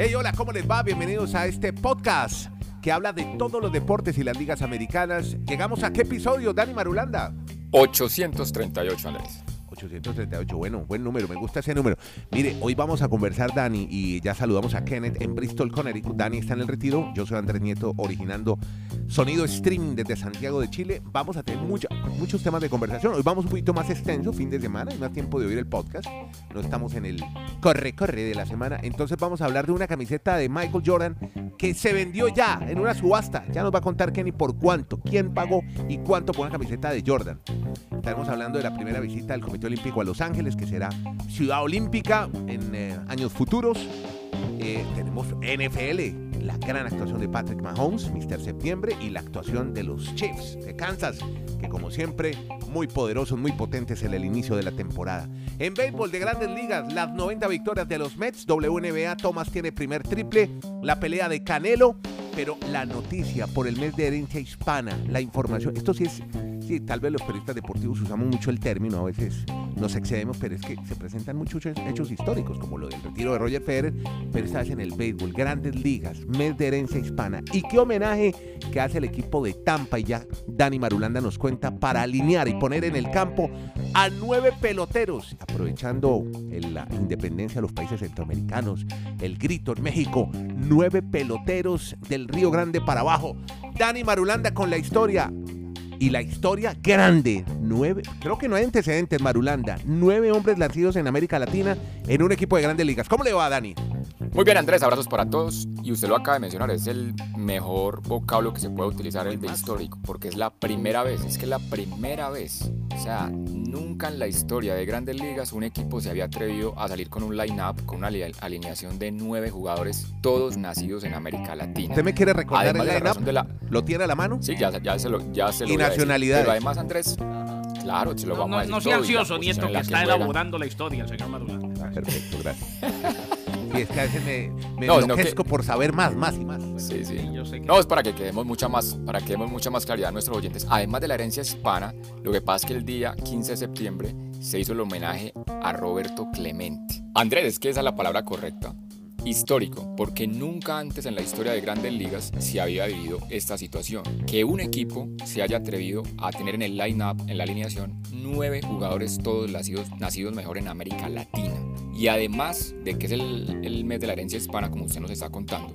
Hey, hola, ¿cómo les va? Bienvenidos a este podcast que habla de todos los deportes y las ligas americanas. Llegamos a qué episodio, Dani Marulanda? 838, Andrés. 838, bueno, buen número, me gusta ese número. Mire, hoy vamos a conversar, Dani, y ya saludamos a Kenneth en Bristol, Connecticut. Dani está en el retiro, yo soy Andrés Nieto, originando sonido streaming desde Santiago de Chile. Vamos a tener muchos temas de conversación. Hoy vamos un poquito más extenso, fin de semana, hay más tiempo de oír el podcast. No estamos en el corre-corre de la semana. Entonces vamos a hablar de una camiseta de Michael Jordan que se vendió ya en una subasta. Ya nos va a contar Kenny por cuánto, quién pagó y cuánto por una camiseta de Jordan. Estaremos hablando de la primera visita del Comité Olímpico a Los Ángeles, que será ciudad olímpica en eh, años futuros. Eh, tenemos NFL, la gran actuación de Patrick Mahomes, Mr. Septiembre, y la actuación de los Chiefs de Kansas, que como siempre, muy poderosos, muy potentes en el inicio de la temporada. En béisbol de grandes ligas, las 90 victorias de los Mets, WNBA, Thomas tiene primer triple, la pelea de Canelo, pero la noticia por el mes de herencia hispana, la información, esto sí es sí, tal vez los periodistas deportivos usamos mucho el término, a veces nos excedemos, pero es que se presentan muchos hechos históricos, como lo del retiro de Roger Federer, pero esta vez en el béisbol, grandes ligas, mes de herencia hispana. ¿Y qué homenaje que hace el equipo de Tampa? Y ya Dani Marulanda nos cuenta para alinear y poner en el campo a nueve peloteros, aprovechando la independencia de los países centroamericanos, el grito en México, nueve peloteros del Río Grande para abajo. Dani Marulanda con la historia y la historia grande. Nueve, creo que no hay antecedentes, Marulanda. Nueve hombres nacidos en América Latina en un equipo de grandes ligas. ¿Cómo le va, Dani? Muy bien, Andrés, abrazos para todos. Y usted lo acaba de mencionar, es el mejor vocablo que se puede utilizar, el de histórico, porque es la primera vez, es que es la primera vez. O sea, nunca en la historia de grandes ligas un equipo se había atrevido a salir con un line-up, con una alineación de nueve jugadores, todos nacidos en América Latina. ¿Usted me quiere recordar el line-up? ¿Lo tiene a la mano? Sí, ya, ya se lo, ya se lo Y nacionalidad. Pero además, Andrés, claro, se lo vamos a decir. No sea ansioso, Nieto, que, está elaborando la historia, señor Maduro. Ah, perfecto, gracias. Y es que a veces me, me no, enloquezco por saber más, más y más. Sí, sí. No, es para que quedemos mucha más, para que demos mucha más claridad a nuestros oyentes. Además de la herencia hispana, lo que pasa es que el día 15 de septiembre se hizo el homenaje a Roberto Clemente. Andrés, es que esa es la palabra correcta histórico, porque nunca antes en la historia de grandes ligas se había vivido esta situación. Que un equipo se haya atrevido a tener en el line-up, en la alineación, nueve jugadores todos nacidos, nacidos mejor en América Latina. Y además de que es el, mes de la herencia hispana, como usted nos está contando,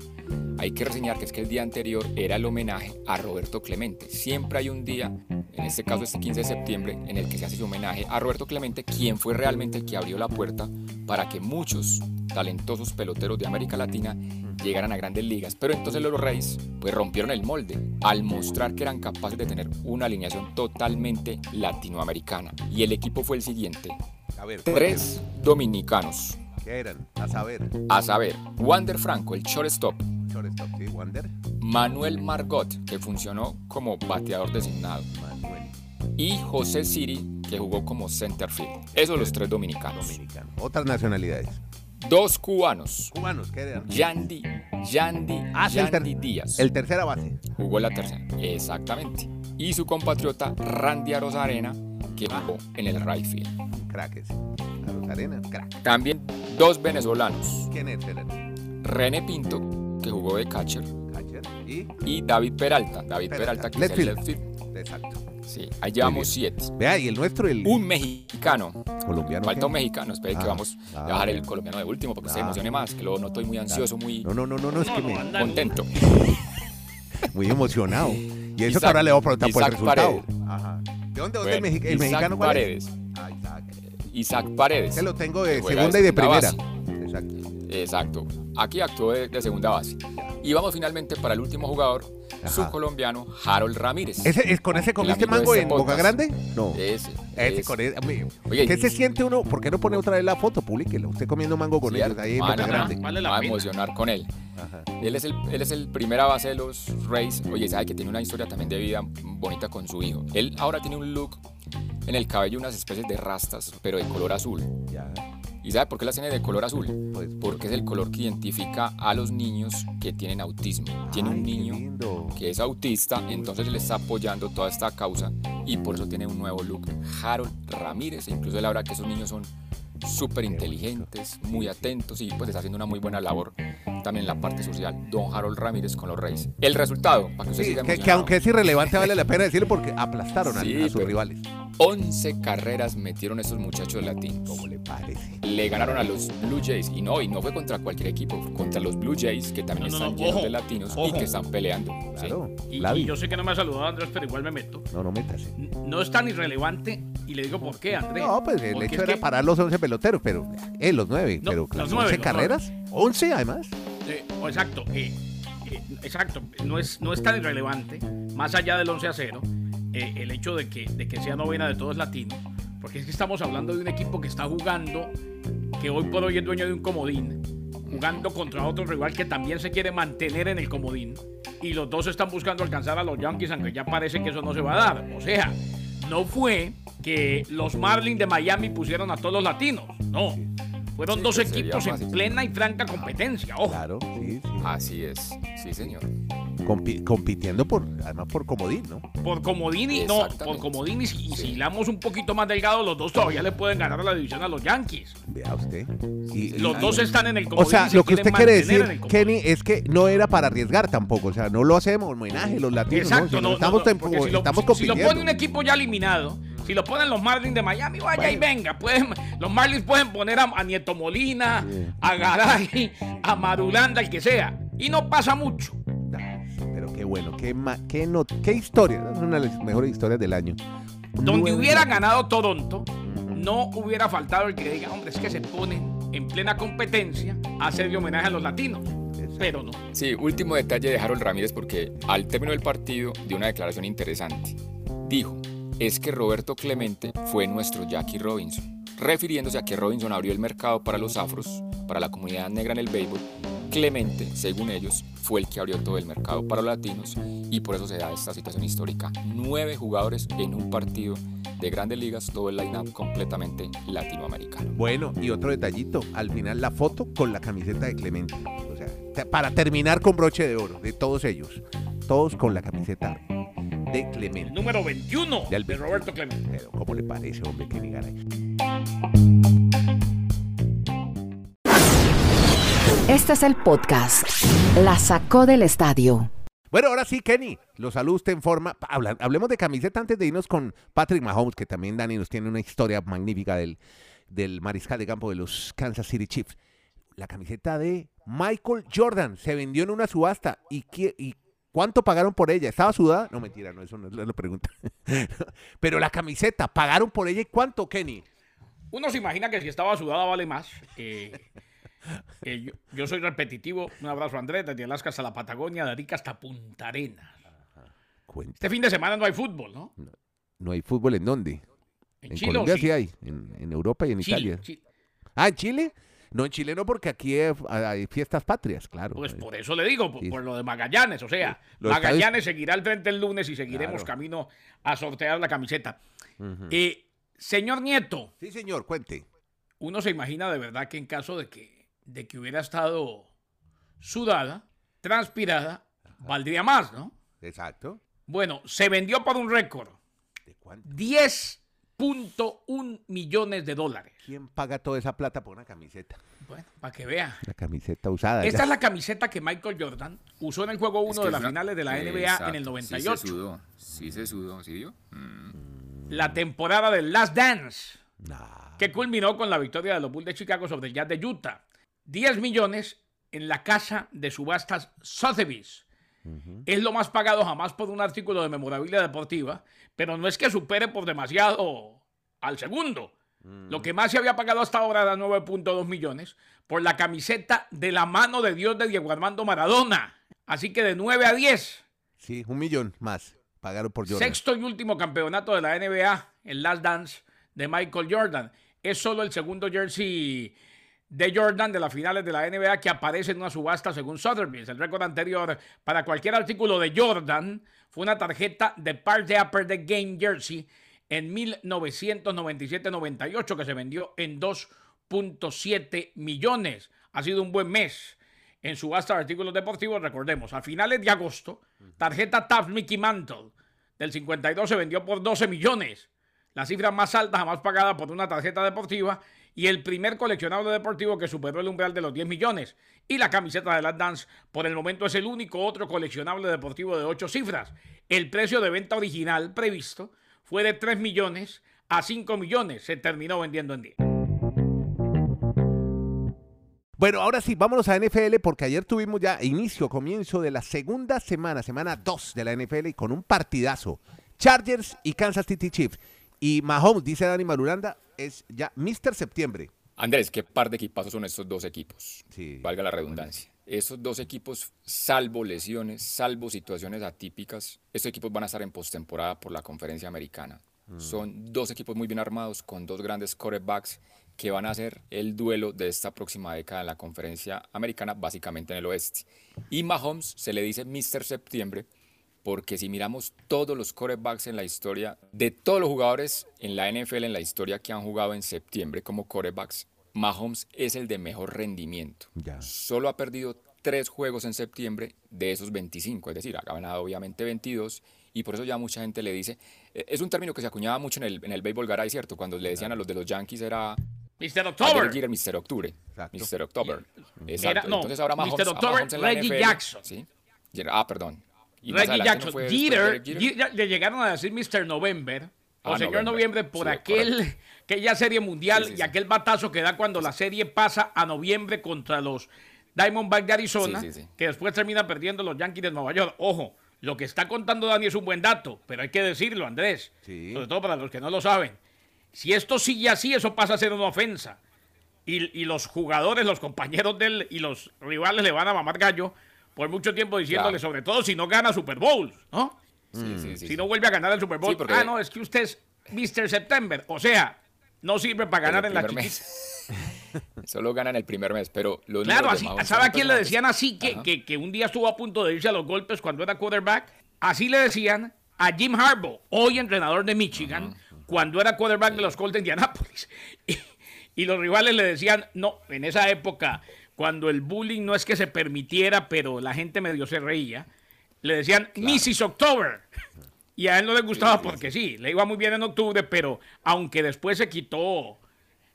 hay que reseñar que es que el día anterior era el homenaje a Roberto Clemente. Siempre hay un día, en este caso este 15 de septiembre, en el que se hace ese homenaje a Roberto Clemente, quien fue realmente el que abrió la puerta para que muchos talentosos peloteros de América Latina llegaran a grandes ligas. Pero entonces los Reyes pues rompieron el molde al mostrar que eran capaces de tener una alineación totalmente latinoamericana. Y el equipo fue el siguiente. A ver, Tres dominicanos. ¿Qué eran? A saber. A saber, Wander Franco, el shortstop. Shortstop, sí, Wander. Manuel Margot, que funcionó como bateador designado. Manuel. Y José Siri, que jugó como center field. Esos los tres dominicanos. Dominicanos. Otras nacionalidades. Dos cubanos. ¿Cubanos qué eran? Yandy, Yandy, ah, Yandy Díaz. El tercera base. Jugó la tercera, exactamente. Y su compatriota Randy Arozarena, que ah. jugó en el right field. Crack ese. Arozarena, crack. También dos venezolanos. ¿Quién es? René Pinto, que jugó de catcher. Catcher. ¿Y? Y David Peralta. David Peralta, que es el left field. Exacto. Sí, ahí llevamos siete. Vea, y el nuestro, el. Un mexicano. Colombiano. Falta un mexicano. Espera que ah, vamos a dejar el colombiano de último porque se ah. emocione más. Que luego no estoy muy ansioso, muy. No, no, no, no, no es que me. Contento. muy emocionado. Y eso que ahora le voy a preguntar por el resultado. Ajá. ¿De dónde, dónde el, el mexicano cuál Paredes. Ah, Isaac. Isaac Paredes. Se lo tengo de segunda y de primera. Exacto. Exacto. Aquí actuó de, segunda base. Y vamos finalmente para el último jugador, su colombiano Harold Ramírez. ¿Ese, es ¿Con ese comiste mango en Boca Grande? No. Ese. ese, Con ese Oye, ¿Qué se siente uno? ¿Por qué no pone otra vez la foto? Publíquelo. Usted comiendo mango con ellos ahí en Boca Grande. Vale va a emocionar con él. Él es, el, él es el primera base de los Rays. Oye, sabe que tiene una historia también de vida bonita con su hijo. Él ahora tiene un look en el cabello, unas especies de rastas, pero de color azul. Ya. ¿Y sabe por qué las tiene de color azul? Pues porque es el color que identifica a los niños que tienen autismo. Tiene un niño que es autista, entonces le está apoyando toda esta causa y por eso tiene un nuevo look. Harold Ramírez, incluso él habla que esos niños son súper inteligentes, muy atentos y pues está haciendo una muy buena labor también en la parte social. Don Harold Ramírez con los Reyes. El resultado, para que usted que, que, aunque es irrelevante vale la pena decirlo porque aplastaron a, sus rivales. 11 carreras metieron esos muchachos latinos. ¿Cómo le parece? Le ganaron a los Blue Jays y no, y no fue contra cualquier equipo, contra los Blue Jays que también están llenos de latinos y que están peleando. Claro, y, yo sé que no me ha saludado Andrés, pero igual me meto. No, no métase. No es tan irrelevante y le digo por qué, Andrés. No, pues el hecho era parar los 11 peloteros, pero eh, los 9, pero los 11 carreras, 11 además. Eh, exacto, eh, eh, exacto, no es, no es tan irrelevante, más allá del 11 a 0 eh, el hecho de que, de que sea novena de todos latinos, porque es que estamos hablando de un equipo que está jugando, que hoy por hoy es dueño de un comodín, jugando contra otro rival que también se quiere mantener en el comodín, y los dos están buscando alcanzar a los Yankees, aunque ya parece que eso no se va a dar. O sea, no fue que los Marlins de Miami pusieron a todos los latinos, no. Fueron dos equipos en plena y franca competencia, ojo. Claro, sí, sí. Así es, sí, señor compitiendo por, además por comodín, ¿no? Por comodín y no, por comodín y, si, si hilamos un poquito más delgado, los dos todavía le pueden ganar la división a los Yankees. Vea usted. Y, los dos están en el comodín. O sea, lo que usted quiere decir, Kenny, es que no era para arriesgar tampoco. O sea, no lo hacemos homenaje los latinos. Exacto, no, estamos, si lo, estamos compitiendo. Si lo pone un equipo ya eliminado, si lo ponen los Marlins de Miami, vaya y venga. Pueden, los Marlins pueden poner a, Nieto Molina, a Garay, a Marulanda, el que sea. Y no pasa mucho bueno, qué, qué, no, qué historia, es una de las mejores historias del año. Donde hubiera ganado Toronto, no hubiera faltado el que diga, hombre, es que se ponen en plena competencia a hacerle homenaje a los latinos. Pero no. Sí, último detalle de Harold Ramírez porque al término del partido dio una declaración interesante. Dijo, es que Roberto Clemente fue nuestro Jackie Robinson, refiriéndose a que Robinson abrió el mercado para los afros, para la comunidad negra en el béisbol, Clemente, según ellos, fue el que abrió todo el mercado para los latinos y por eso se da esta situación histórica. Nueve jugadores en un partido de grandes ligas, todo el line-up completamente latinoamericano. Bueno, y otro detallito, al final la foto con la camiseta de Clemente. O sea, para terminar con broche de oro, de todos ellos. Todos con la camiseta de Clemente. número 21 de, Roberto Clemente. Pero, ¿cómo le parece, hombre, que Este es el podcast. La sacó del estadio. Bueno, ahora sí, Kenny, los saludos en forma. hablemos de camiseta antes de irnos con Patrick Mahomes, que también Dani nos tiene una historia magnífica del, del mariscal de campo de los Kansas City Chiefs. La camiseta de Michael Jordan se vendió en una subasta. ¿Y, y cuánto pagaron por ella? ¿Estaba sudada? No, mentira, no, eso no es la pregunta. Pero la camiseta, ¿pagaron por ella y cuánto, Kenny? Uno se imagina que si estaba sudada vale más. Eh, eh, yo, soy repetitivo. Un abrazo, Andrés, desde Alaska hasta la Patagonia, de Arica hasta Punta Arenas. Este fin de semana no hay fútbol, ¿no? ¿No, hay fútbol en dónde? En, Colombia sí, hay, en, Europa y en Italia. Ah, ¿en Chile? No, en Chile no, porque aquí hay fiestas patrias, claro. Pues por eso le digo, por, lo de Magallanes. O sea, Magallanes seguirá al frente el lunes y seguiremos camino a sortear la camiseta. Eh, señor Nieto. Sí, señor, cuente. Uno se imagina de verdad que en caso de que de que hubiera estado sudada, transpirada, valdría más, ¿no? Exacto. Bueno, se vendió por un récord. ¿De cuánto? 10.1 millones de dólares. ¿Quién paga toda esa plata por una camiseta? Bueno, para que vea. La camiseta usada. Esta es la camiseta que Michael Jordan usó en el juego 1 de las finales de la NBA en el 98. Sí se sudó, sí se sudó, ¿sí vio? Mm. La temporada del Last Dance. Que culminó con la victoria de los Bulls de Chicago sobre el Jazz de Utah. 10 millones en la casa de subastas Sotheby's. Es lo más pagado jamás por un artículo de memorabilia deportiva, pero no es que supere por demasiado al segundo. Lo que más se había pagado hasta ahora era 9.2 millones por la camiseta de la mano de Dios de Diego Armando Maradona. Así que de 9 a 10. Sí, un millón más pagaron por Jordan. Sexto y último campeonato de la NBA, el Last Dance de Michael Jordan. Es solo el segundo jersey de Jordan de las finales de la NBA que aparece en una subasta según Sotheby's. El récord anterior para cualquier artículo de Jordan fue una tarjeta de Part Upper the Game Jersey en 1997-98 que se vendió en 2.7 millones. Ha sido un buen mes en subasta de artículos deportivos. Recordemos, a finales de agosto, tarjeta Taft Mickey Mantle del 52 se vendió por 12 millones. la cifra más alta jamás pagada por una tarjeta deportiva y el primer coleccionable deportivo que superó el umbral de los 10 millones. Y la camiseta de Last Dance por el momento es el único otro coleccionable deportivo de 8 cifras. El precio de venta original previsto fue de 3 millones a 5 millones. Se terminó vendiendo en 10. Bueno, ahora sí, vámonos a NFL porque ayer tuvimos ya inicio, comienzo de la segunda semana, semana 2 de la NFL y con un partidazo. Chargers y Kansas City Chiefs. Y Mahomes, dice Dani Marulanda, es ya Mr. Septiembre. Andrés, ¿qué par de equipazos son estos dos equipos? Sí. Valga la redundancia. Estos dos equipos, salvo lesiones, salvo situaciones atípicas, estos equipos van a estar en postemporada por la conferencia americana. Son dos equipos muy bien armados con dos grandes quarterbacks que van a hacer el duelo de esta próxima década en la conferencia americana, básicamente en el oeste. Y Mahomes se le dice Mr. Septiembre porque si miramos todos los quarterbacks en la historia, de todos los jugadores en la NFL en la historia que han jugado en septiembre como quarterbacks, Mahomes es el de mejor rendimiento. Ya. Solo ha perdido tres juegos en septiembre de esos 25, es decir, ha ganado obviamente 22 y por eso ya mucha gente le dice, eh, es un término que se acuñaba mucho en el, en el béisbol garay, ¿cierto? Cuando le decían a los de los Yankees era Mr. October. Mr. Octubre. Exacto. Mr. October. Era- no, Entonces ahora Mr. Mahomes, a October, Mahomes en la Reggie NFL, Jackson. ¿sí? Ah, perdón. Y Reggie no Jackson. de Jeter, le llegaron a decir Mr. November o Ah, señor November. Noviembre por Sí, aquel aquella serie mundial Sí, sí, y aquel batazo que da cuando la serie pasa a noviembre contra los Diamondbacks de Arizona, que después termina perdiendo los Yankees de Nueva York. Ojo, lo que está contando Dani es un buen dato, pero hay que decirlo, Andrés, sobre todo para los que no lo saben. Si esto sigue así, eso pasa a ser una ofensa. Y, y los jugadores, los compañeros de él y los rivales le van a mamar gallo por mucho tiempo diciéndole, Claro. sobre todo si no gana Super Bowl, ¿no? Sí, sí, sí, si sí. no vuelve a ganar el Super Bowl. Sí, porque- Ah, no, es que usted es Mr. September. O sea, no sirve para ganar en la chiquita. mes. Solo ganan el primer mes, pero los Claro, así, ¿sabe a quién le decían así que, que, que un día estuvo a punto de irse a los golpes cuando era quarterback? Así le decían a Jim Harbaugh, hoy entrenador de Michigan, cuando era quarterback de los Colts de Indianapolis. Y, y los rivales le decían, no, en esa época, cuando el bullying no es que se permitiera, pero la gente medio se reía, le decían Mrs. October. Y a él no le gustaba Sí, porque sí, le iba muy bien en octubre, pero aunque después se quitó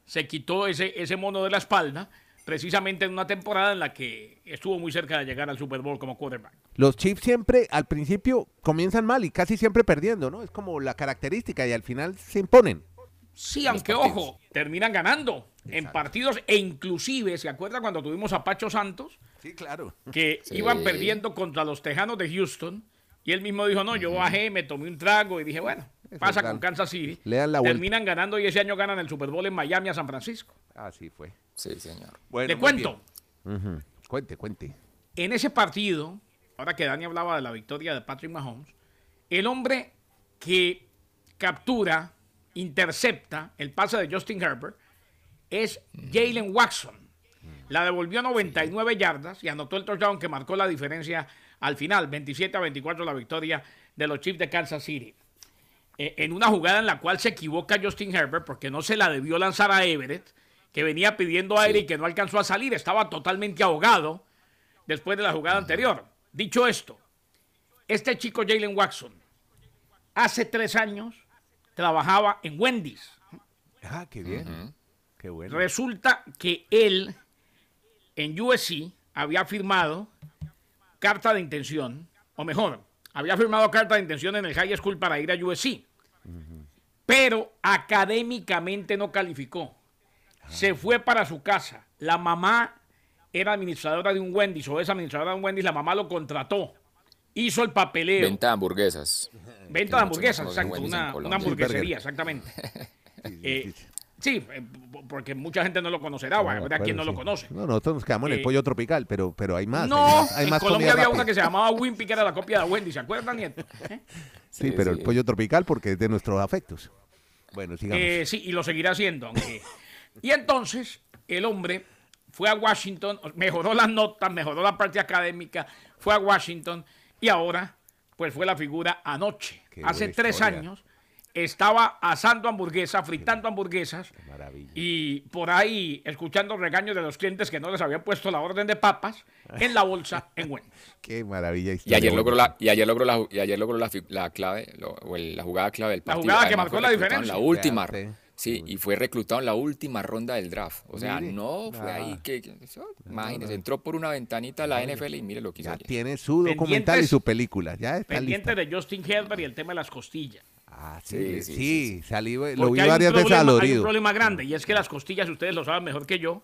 se quitó ese, ese mono de la espalda, precisamente en una temporada en la que estuvo muy cerca de llegar al Super Bowl como quarterback. Los Chiefs siempre al principio comienzan mal y casi siempre perdiendo, ¿no? Es como la característica y al final se imponen. Sí, aunque ojo, terminan ganando en partidos e inclusive, ¿se acuerda cuando tuvimos a Pacho Santos? Sí, claro. Que Sí. iban perdiendo contra los Tejanos de Houston y él mismo dijo, no, yo bajé, me tomé un trago y dije, bueno, pasa con Kansas City. le dan la vuelta. Terminan ganando y ese año ganan el Super Bowl en Miami a San Francisco. Así fue. Sí, señor. Bueno, Le cuento. Cuente, cuente. en ese partido, ahora que Dani hablaba de la victoria de Patrick Mahomes, el hombre que captura, intercepta el pase de Justin Herbert es Jalen Watson. La devolvió 99 yardas y anotó el touchdown que marcó la diferencia al final, 27 a 24 la victoria de los Chiefs de Kansas City. Eh, en una jugada en la cual se equivoca Justin Herbert porque no se la debió lanzar a Everett, que venía pidiendo aire y que no alcanzó a salir, estaba totalmente ahogado después de la jugada anterior. Dicho esto, este chico Jalen Watson hace tres años trabajaba en Wendy's. Ah, qué bien. Qué bueno. Resulta que él en USC había firmado carta de intención, o mejor, había firmado carta de intención en el high school para ir a USC, pero académicamente no calificó. Se fue para su casa. La mamá era administradora de un Wendy's o es administradora de un Wendy's, la mamá lo contrató. Hizo el papeleo. Venta de hamburguesas. Venta de hamburguesas, exacto. Una, hamburguesería, exactamente. Eh, sí. eh, porque mucha gente no lo conocerá, bueno, quien no lo conoce. No, nosotros nos quedamos en el Eh, pollo tropical, pero, pero hay más. hay No, más, hay en más Colombia comida había una que se llamaba Wimpy, que era la copia de Wendy, ¿se acuerdan, Nieto? ¿Eh? Sí, Sí, pero sí. el pollo tropical porque es de nuestros afectos. Bueno, sigamos. Eh, sí, y lo seguirá haciendo. aunque- Y entonces, el hombre fue a Washington, mejoró las notas, mejoró la parte académica, fue a Washington y ahora, pues fue la figura anoche. Qué Hace tres historia. años, estaba asando hamburguesas, fritando hamburguesas Qué maravilla. y por ahí escuchando regaños de los clientes que no les habían puesto la orden de papas en la bolsa en Wendy's. Qué maravilla. Y ayer logró la, y ayer logró la, y ayer logró la, la clave, lo- o el- la jugada clave del La partido. jugada que Además, marcó la diferencia. En la última, Fíjate. sí, y fue reclutado en la última ronda del draft. O sea, Mire. no fue Ah. ahí que, que- eso, imagínese, entró por una ventanita a la NFL y mire lo que hizo Ya ayer. tiene su documental y su película. Ya está Pendiente lista. de Justin Herbert y el tema de las costillas. Ah, sí, Sí, sí, sí, salí, lo Porque vi hay un varias veces problema- Hay un dolorido. problema grande y es que las costillas, ustedes lo saben mejor que yo,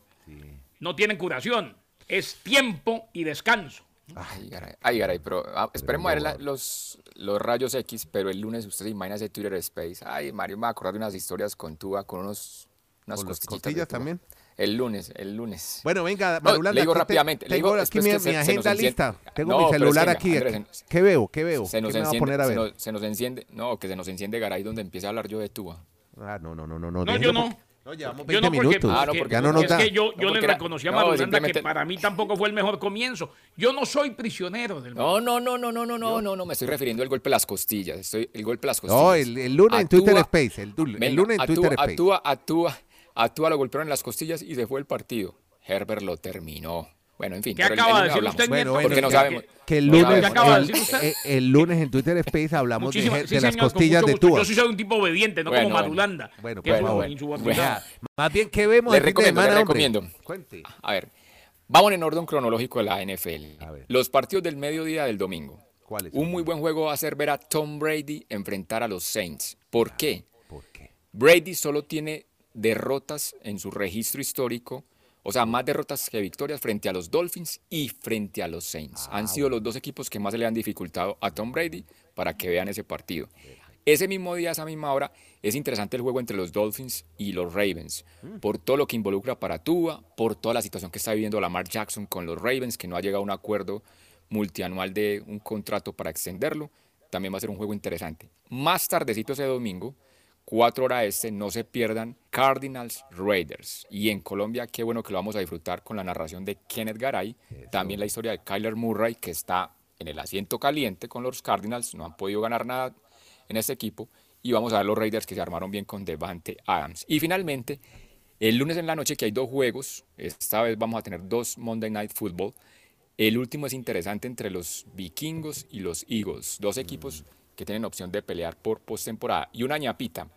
no tienen curación. Es tiempo y descanso. Ay, garay, ay, garay, pero ah, esperemos a ver la- los, los rayos X, pero el lunes usted se imagina ese Twitter Space. Ay, Mario, me va a acordar de unas historias con Tuba, con unos, unas ¿Con costillitas costillas también? El lunes, el lunes. Bueno, venga, No, Marulanda. le digo aquí te- rápidamente, le Tengo digo, aquí es mi, que se- mi se nos agenda lista. Tengo No, mi es celular que, aquí. Andrés, se- ¿Qué veo? ¿Qué veo? Se nos, ¿Qué me va a enciende, poner a se, ver? nos, se nos enciende, no, que se nos enciende Garay donde empieza a hablar yo de Tuba. Ah, no, no, no, no. No, No, yo no. No, llevamos Yo 20 no, porque, minutos. Ah, no, porque- ya no no nos es da. que yo, No, yo le porque era- reconocí a no, Marulanda que para mí tampoco fue el mejor comienzo. Yo no soy prisionero del No, no, no, no, no, no, no, no, no, me estoy refiriendo al golpe de las costillas. Estoy, el golpe de las costillas. No, el, el lunes en Twitter Space. El, lunes en Twitter Space. Atúa, Atúa, Atúa lo golpearon en las costillas y se fue el partido. Herbert lo terminó. Bueno, en fin. ¿Qué acaba de decir hablamos. usted, Bueno, Porque no Que- sabemos. Que el No lunes, sabemos. ¿Qué acaba de el, decir usted? el lunes en Twitter Space hablamos de, sí, las señor, costillas mucho de. Tua. Yo sí soy un tipo obediente, no Bueno, como bueno. Marulanda. Bueno, que por es favor. Más bien, ¿qué vemos Le recomiendo, le semana, hombre? recomiendo. Cuente. A ver, vamos en orden cronológico de la NFL. Los partidos del mediodía del domingo. ¿Cuáles? Un muy buen juego va a ser ver a Tom Brady enfrentar a los Saints. ¿Por qué? ¿Por qué? Brady solo tiene derrotas en su registro histórico, o sea, más derrotas que victorias frente a los Dolphins y frente a los Saints. han sido los dos equipos que más le han dificultado a Tom Brady para que vean ese partido. Ese mismo día, esa misma hora, es interesante el juego entre los Dolphins y los Ravens, por todo lo que involucra para Tua, por toda la situación que está viviendo Lamar Jackson con los Ravens, que no ha llegado a un acuerdo multianual de un contrato para extenderlo. También va a ser un juego interesante. Más tardecito ese domingo, 4 horas este, no se pierdan Cardinals Raiders. Y en Colombia, qué bueno que lo vamos a disfrutar con la narración de Kenneth Garay. También la historia de Kyler Murray, que está en el asiento caliente con los Cardinals. No han podido ganar nada en este equipo. Y vamos a ver los Raiders que se armaron bien con Devante Adams. Y finalmente, el lunes en la noche, que hay dos juegos. Esta vez vamos a tener dos Monday Night Football. El último es interesante entre los vikingos y los Eagles, dos equipos que tienen opción de pelear por postemporada. Y una ñapita,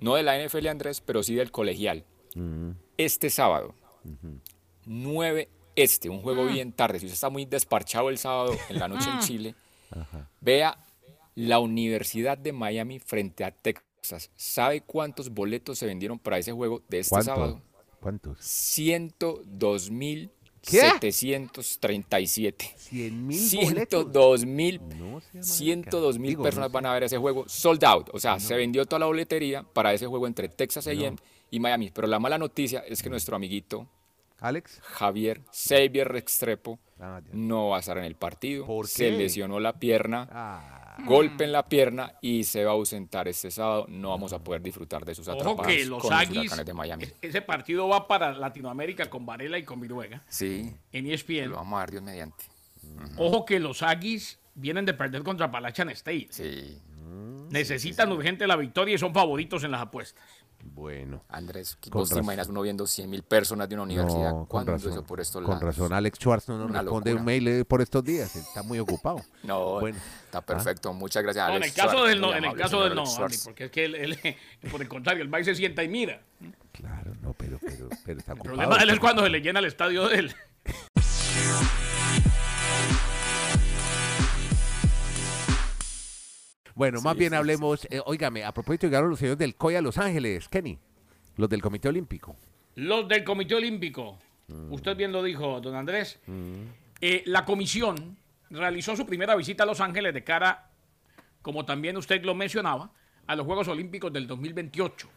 no de la NFL Andrés, pero sí del colegial. Este sábado, 9 este, un juego bien tarde. Si usted está muy desparchado el sábado en la noche en Chile, vea la Universidad de Miami frente a Texas. ¿Sabe cuántos boletos se vendieron para ese juego de este ¿Cuánto? sábado? ¿Cuántos? 102 mil ¿Qué? 737. 100 mil boletos. 102 mil No sea 102 mil personas no van a ver ese juego sold out. O sea, se vendió toda la boletería para ese juego entre Texas A&M y Miami. Pero la mala noticia es que nuestro amiguito Alex. Javier Xavier Restrepo Ah, no va a estar en el partido. ¿Por Se qué? lesionó la pierna, Ah, golpe en la pierna y se va a ausentar este sábado. No vamos a poder disfrutar de sus Ojo atrapadas que los con los Aggies, huracanes de Miami. e- ese partido va para Latinoamérica con Varela y con Viruega Sí, en ESPN. lo vamos a ver Dios mediante. Ojo que los Aggies vienen de perder contra Appalachian State. Sí. Necesitan urgente la victoria y son favoritos en las apuestas. Bueno. Andrés, Con ¿vos te razón. imaginas uno viendo 100 mil personas de una universidad? No, con ¿Cuándo razón. eso por estos con razón, Alex Schwartz no nos Una responde locura. un mail eh, por estos días. Está muy ocupado. No, Bueno. está perfecto. Muchas gracias, No, en Alex el caso Schwartz, del no, en el caso del no, Alex Andy, porque es que él, él- por el contrario, el y se sienta y mira. Claro, no, pero, pero, pero está El ocupado. problema de él es cuando se le llena el estadio de él. Bueno, más bien hablemos, eh, óigame, a propósito llegaron los señores del COI a Los Ángeles, Kenny, los del Comité Olímpico. Los del Comité Olímpico, usted bien lo dijo, don Andrés, eh, la comisión realizó su primera visita a Los Ángeles de cara, como también usted lo mencionaba, a los Juegos Olímpicos del 2028.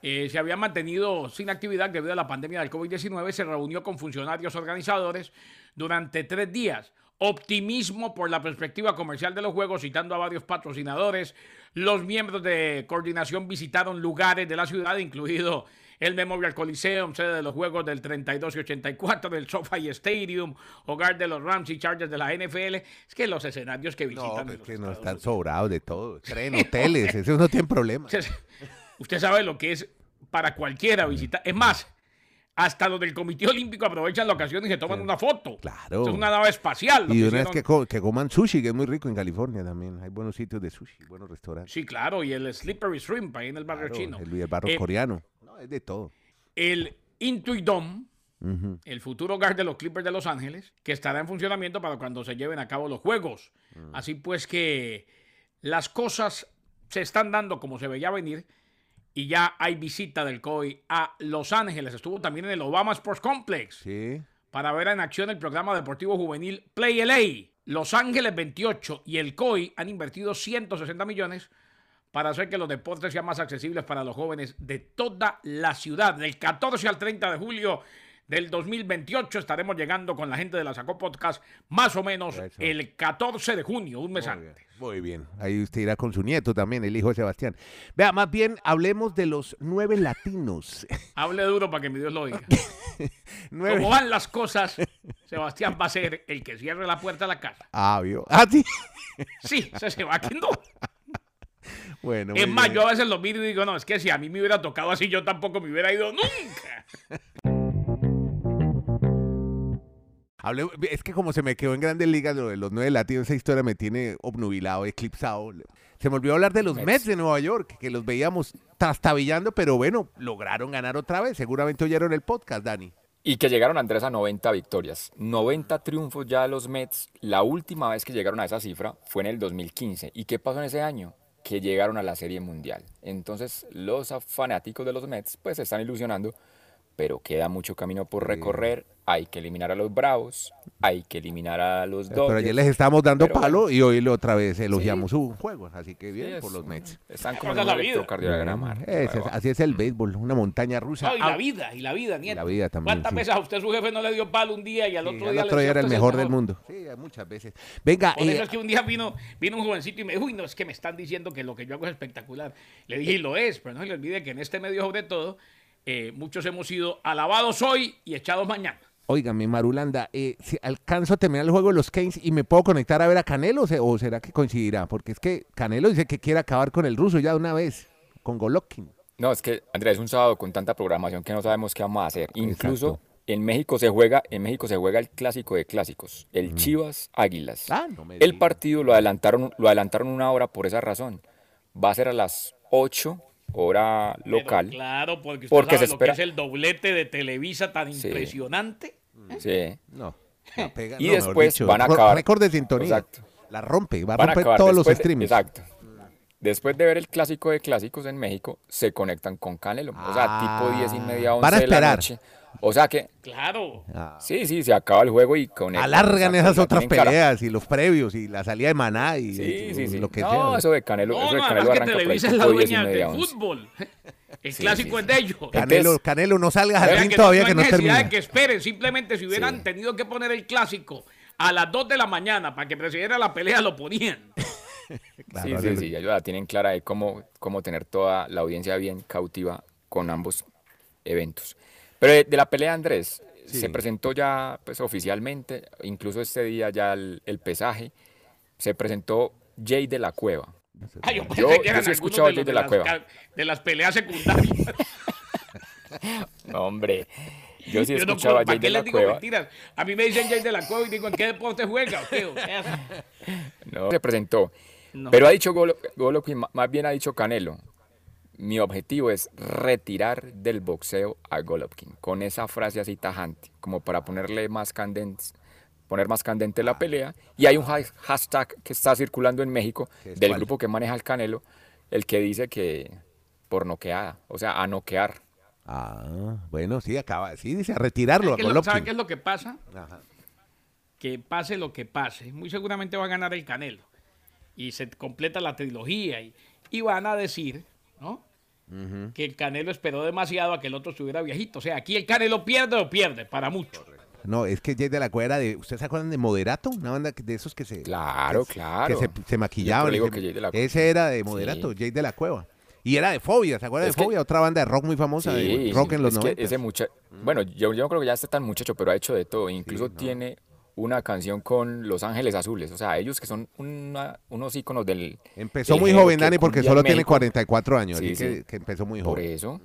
Eh, se había mantenido sin actividad debido a la pandemia del COVID-19, se reunió con funcionarios organizadores durante tres días. Optimismo por la perspectiva comercial de los Juegos, citando a varios patrocinadores. Los miembros de coordinación visitaron lugares de la ciudad, incluido el Memorial Coliseum, sede de los juegos del 32 y 84, del SoFi Stadium, hogar de los Rams y Chargers de la NFL. Es que los escenarios que visitan. No, los que no están sobrados de todo. Tren, hoteles, eso no tiene problema. Usted sabe lo que es para cualquiera visitar. Es más, hasta los del Comité Olímpico aprovechan la ocasión y se toman una foto. Claro. Esto es una nave espacial. Y una vez que, co- que coman sushi, que es muy rico en California también. Hay buenos sitios de sushi, buenos restaurantes. Sí, claro, y el Slippery Shrimp ahí en el barrio Claro, chino. el, el barro Eh, coreano. No, es de todo. El Intuit Dome, Ujú. el futuro hogar de los Clippers de Los Ángeles, que estará en funcionamiento para cuando se lleven a cabo los juegos. Mm. Así pues que las cosas se están dando como se veía venir y ya hay visita del COI a Los Ángeles. Estuvo también en el Obama Sports Complex Sí. para ver en acción el programa deportivo juvenil Play LA. Los Ángeles 28 y el COI han invertido 160 millones para hacer que los deportes sean más accesibles para los jóvenes de toda la ciudad. Del 14 al 30 de julio del 2028 estaremos llegando con la gente de la Sacó Podcast más o menos Eso. el 14 de junio, un mes Muy bien, antes. muy bien. Ahí usted irá con su nieto también, el hijo de Sebastián. Vea, más bien hablemos de los nueve latinos. Hable duro para que mi Dios lo oiga. nueve. Como van las cosas, Sebastián va a ser el que cierre la puerta a la casa. Ah, vio. Ah, sí. Sí, se, se va que no. Bueno. Es más, bien. yo a veces lo miro y digo, no, es que si a mí me hubiera tocado así, yo tampoco me hubiera ido nunca. Es que como se me quedó en grandes ligas lo de los nueve latinos, esa historia me tiene obnubilado, eclipsado. Se me olvidó hablar de los Mets, Mets. de Nueva York, que los veíamos trastabillando, pero bueno, lograron ganar otra vez. Seguramente oyeron el podcast, Dani. Y que llegaron, Andrés, a 90 victorias. 90 triunfos ya de los Mets. La última vez que llegaron a esa cifra fue en el 2015. ¿Y qué pasó en ese año? Que llegaron a la Serie Mundial. Entonces, los fanáticos de los Mets pues se están ilusionando, pero queda mucho camino por recorrer. Hay que eliminar a los Bravos, hay que eliminar a los Pero Dodgers. ayer les estábamos dando Pero palo y hoy otra vez elogiamos su juego, así que Sí, bien es- por los Mets. Están como en un la vida. electrocardiograma. Es- así es el béisbol, una montaña rusa. No, y Ah, la vida, y la vida, nieto. la vida también, ¿Cuántas sí. veces a usted su jefe no le dio palo un día y al sí, otro al día otro le día era el "Usted es mejor del mundo. Sí, muchas veces. Venga, Por eso eh, es que un día vino, vino un jovencito y me dijo, uy, no, es que me están diciendo que lo que yo hago es espectacular. Le dije, y lo es, pero no se le olvide que en este medio, sobre todo, eh, muchos hemos sido alabados hoy y echados mañana. Óigame, Marulanda, eh, si alcanzo a terminar el juego de los Keynes y me puedo conectar a ver a Canelo, o se- o será que coincidirá? Porque es que Canelo dice que quiere acabar con el ruso ya de una vez, con Golovkin. No, es que Andrés, es un sábado con tanta programación que no sabemos qué vamos a hacer. Incluso Exacto. en México se juega, en México se juega el clásico de clásicos, el Chivas Águilas. Ah, no me el partido lo adelantaron, lo adelantaron una hora por esa razón. Va a ser a las 8 hora Pero local. claro, porque usted Porque sabe se lo que espera- es el doblete de Televisa tan Sí. impresionante. Sí. No. la pega- Y no, después dicho, van a acabar. Récord de sintonía. Exacto. La rompe, va a Van a romper acabar todos los de- streamings. Exacto. Después de ver el clásico de clásicos en México, se conectan con Canelo. O sea, Ah. tipo 10 y media, 11 Van a de la esperar. noche. O sea que, Claro. Ah. sí, sí, se acaba el juego y conectan. Alargan esas otras peleas y los previos y la salida de Maná y Sí, y sí, sí. lo que no, sea. eso de Canelo, No, eso de no, Canelo que arranca Televisa es la tipo 10 y dueña del 11. fútbol. El Sí, clásico sí, es de ellos. Canelo, Entonces- Canelo, no salgas al ring que todavía no que hay no termina. de que esperen, simplemente si hubieran Sí. tenido que poner el clásico a las 2 de la mañana para que presidiera la pelea, lo ponían. Claro, sí, sí, sí, ya la tienen clara de cómo, cómo tener toda la audiencia bien cautiva con ambos eventos. Pero de, de la pelea, Andrés, Sí. se presentó ya pues, oficialmente, incluso este día ya el, el pesaje, se presentó Jay de la Cueva. Ay, yo pensé Yo- que yo eran sí he escuchado de, a los Jay de de la las Cueva. de las peleas secundarias. No, hombre, yo sí he Yo no escuchado puedo- a ¿Para Jay qué de la les digo Cueva. mentiras? A mí me dicen Jay de la Cueva y digo, ¿en qué deporte juega? o qué? O sea, No, se presentó. no. Pero ha dicho Golo- Golovkin, ma- más bien ha dicho Canelo. Mi objetivo es retirar del boxeo a Golovkin. Con esa frase así tajante, como para ponerle más candente, poner más candente la pelea. Y hay un ha- hashtag que está circulando en México ¿Qué es del cuál? grupo que maneja el Canelo, el que dice que por noqueada, o sea, a noquear. Ah, bueno, sí, acaba, sí, dice a retirarlo a ¿Qué es lo- Golovkin. ¿Sabe qué es lo que pasa? Ajá. que pase lo que pase, muy seguramente va a ganar el Canelo. Y se completa la trilogía y, y van a decir, ¿no? Que el Canelo esperó demasiado a que el otro estuviera viejito. O sea, aquí el Canelo pierde o pierde, para mucho. No, es que Jay de la Cueva era de. ¿Ustedes se acuerdan de Moderato? Una banda de esos que se. Claro, que, claro. Que se, se maquillaban. Yo y digo se- que Jay de la Cueva. Ese era de Moderato, Sí. Jay de la Cueva. Y era de Fobia, ¿se acuerdan Es de que- Fobia? Otra banda de rock muy famosa, de Sí, rock en los es que 90. ese mucha- Bueno, yo, yo no creo que ya esté tan muchacho, pero ha hecho de todo. Incluso no. tiene una canción con Los Ángeles Azules. O sea, ellos que son una- unos íconos del. Empezó del muy joven, Dani, porque solo en tiene México. 44 años, Sí, así que, sí. que empezó muy Por joven. eso.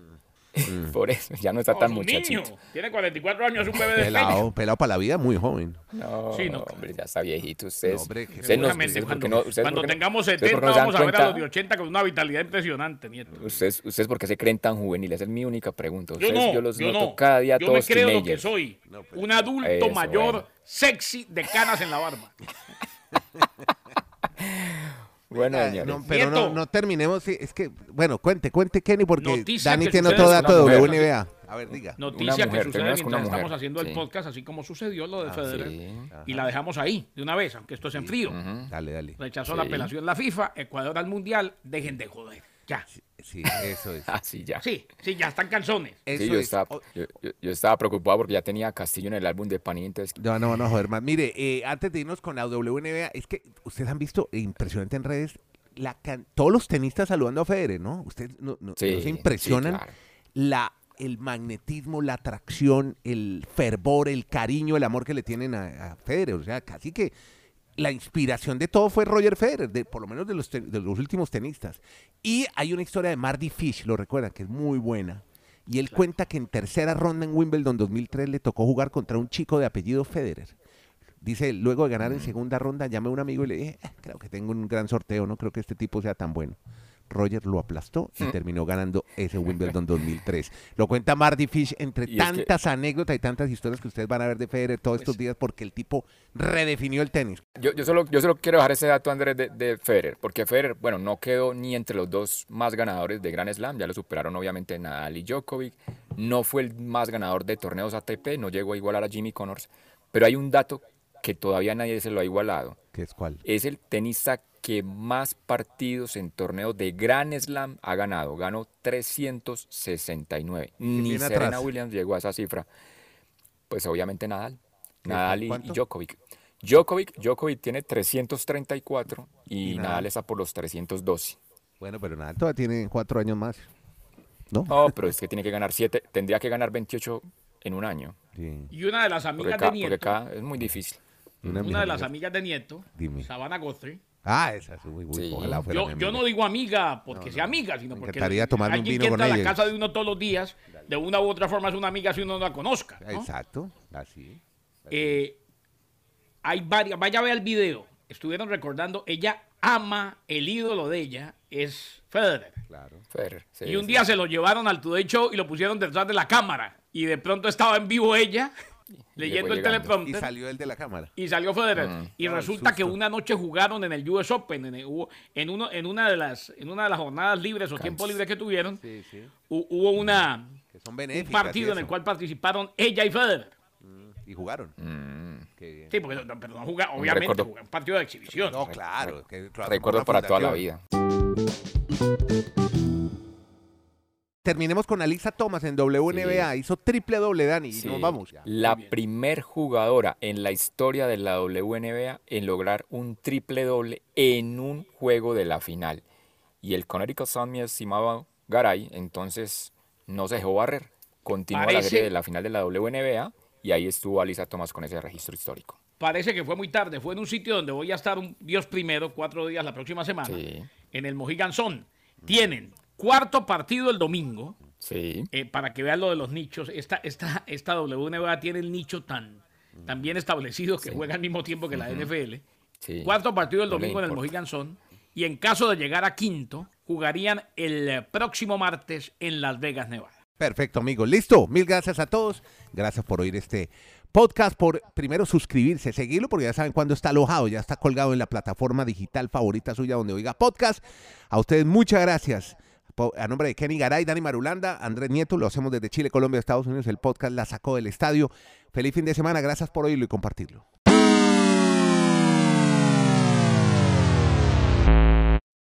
Mm. Por eso. Ya no está tan es un muchachito. niño. Tiene 44 años, es un bebé de Pelado, pelado para la vida, muy joven. No, Sí, no, hombre, ya está viejito. Ustedes, No, hombre, cuando, porque no- ustedes cuando tengamos ustedes 70 porque no se dan vamos a ver a los de 80 con una vitalidad impresionante, nieto. Ustedes, ustedes porque se creen tan juveniles, esa es mi única pregunta. Yo Ustedes, no, yo los yo noto no. cada día yo me todos creo lo que soy. pues, un adulto Eso, mayor, bueno. sexy, de canas en la barba. Bueno, señores. no, pero no, no terminemos. Es que, bueno, cuente, cuente, Kenny, porque Noticia Dani tiene otro dato de. WNBA. A ver, diga. Noticia mujer, que sucede mientras estamos haciendo el podcast, así como sucedió lo de Ah, Federer. sí. Y la dejamos ahí, de una vez, aunque esto es en frío. Dale, dale. Rechazó Sí. la apelación la FIFA, Ecuador al Mundial, dejen de joder. Ya. Sí, eso es. Ah, sí, ya. Sí, sí, ya están calzones. Eso Sí, yo es. estaba, O- yo, yo- yo estaba preocupado porque ya tenía a Castillo en el álbum de Panini, entonces No, no, no, joder, más. Mire, eh, antes de irnos con la WNBA, es que ustedes han visto, impresionante en redes, la can- todos los tenistas saludando a Federer, ¿no? Ustedes no, no- Sí, no se sí, impresionan claro. la, el magnetismo, la atracción, el fervor, el cariño, el amor que le tienen a, a Federer. O sea, casi que la inspiración de todo fue Roger Federer, de, por lo menos de los, te- de los últimos tenistas. Y hay una historia de Marty Fish, lo recuerdan, que es muy buena. Y él cuenta que en tercera ronda en Wimbledon 2003 le tocó jugar contra un chico de apellido Federer. Dice, luego de ganar en segunda ronda, llamé a un amigo y le dije, "Eh, creo que tengo un gran sorteo, no creo que este tipo sea tan bueno. Roger lo aplastó y terminó ganando ese Wimbledon 2003. Lo cuenta Marty Fish entre Y es que- tantas anécdotas y tantas historias que ustedes van a ver de Federer todos estos días porque el tipo redefinió el tenis. Yo, yo, solo, yo solo quiero dejar ese dato, Andrés, de, de Federer, porque Federer, bueno, no quedó ni entre los dos más ganadores de Grand Slam, ya lo superaron obviamente Nadal y Djokovic, no fue el más ganador de torneos ATP, no llegó a igualar a Jimmy Connors, pero hay un dato que todavía nadie se lo ha igualado, ¿Qué es cuál? es el tenista que más partidos en torneos de Grand Slam ha ganado, ganó 369, ni Serena atrás? Williams llegó a esa cifra, pues obviamente Nadal, Nadal y? Djokovic. Djokovic, Djokovic tiene 334 y, Y Nadal. Nadal. está por los 312. Bueno, pero nada, todavía tiene cuatro años más. ¿No? No, pero es que tiene que ganar 7, tendría que ganar 28 en un año. Sí. Y una de las Porque amigas acá, de porque Nieto, acá es muy difícil. Una una de las amiga- amigas de Nieto, Dime. Sabana Guthrie, Ah, esa es muy, muy Sí. ojalá fuera yo, no digo amiga porque sea amiga, sino porque encantaría tomarme un alguien vino que con entra a la casa de uno todos los días, de una u otra forma es una amiga si uno no la conozca. ¿no? Exacto, así. Eh, hay varias, vaya a ver el video. Estuvieron recordando, ella ama, el ídolo de ella es Federer. Claro. Federer, sí, y un sí. día se lo llevaron al Today Show y lo pusieron detrás de la cámara. Y de pronto estaba en vivo ella, leyendo el llegando. Y teleprompter. salió el de la cámara. Y salió Federer. Mm. Y Ah, resulta que una noche jugaron en el US Open, en, el- hubo- en uno, en, una de las, en una de las jornadas libres o tiempo libre que tuvieron, Sí, sí. hu- hubo una, Que son un partido y en el cual participaron ella y Federer. Y jugaron. Mm, Qué bien. Sí, porque no, pero no jugaron, obviamente, recuerdo. jugaron un partido de exhibición. No, claro. que tra- recuerdo una para toda la vida. Terminemos con Alisa Thomas en WNBA. Hizo triple doble, Dani. Y nos vamos. La primer jugadora en la historia de la WNBA en lograr un triple doble en un juego de la final. Y el Connecticut Sun, mi estimado Garay, entonces no se dejó barrer. Continuó la Parece- serie de la final de la WNBA y ahí estuvo Alisa Thomas con ese registro histórico. Parece que fue muy tarde. Fue en un sitio donde voy a estar un Dios primero, cuatro días la próxima semana, Sí. en el Mohegan Sun. Tienen cuarto partido el domingo. Sí. eh, para que vean lo de los nichos, esta, esta, esta WNBA tiene el nicho tan, tan bien establecido que juega al mismo tiempo que la NFL. sí. Cuarto partido el No domingo en el. Mohegan Sun. Y en caso de llegar a quinto, jugarían el eh, próximo martes en Las Vegas, Nevada. Perfecto, amigos. Listo. Mil gracias a todos. Gracias por oír este podcast. Por primero suscribirse, seguirlo, porque ya saben cuándo está alojado. Ya está colgado en la plataforma digital favorita suya donde oiga podcast. A ustedes muchas gracias a nombre de Kenny Garay, Dani Marulanda, Andrés Nieto, lo hacemos desde Chile, Colombia, Estados Unidos. El podcast la sacó del estadio. Feliz fin de semana, gracias por oírlo y compartirlo.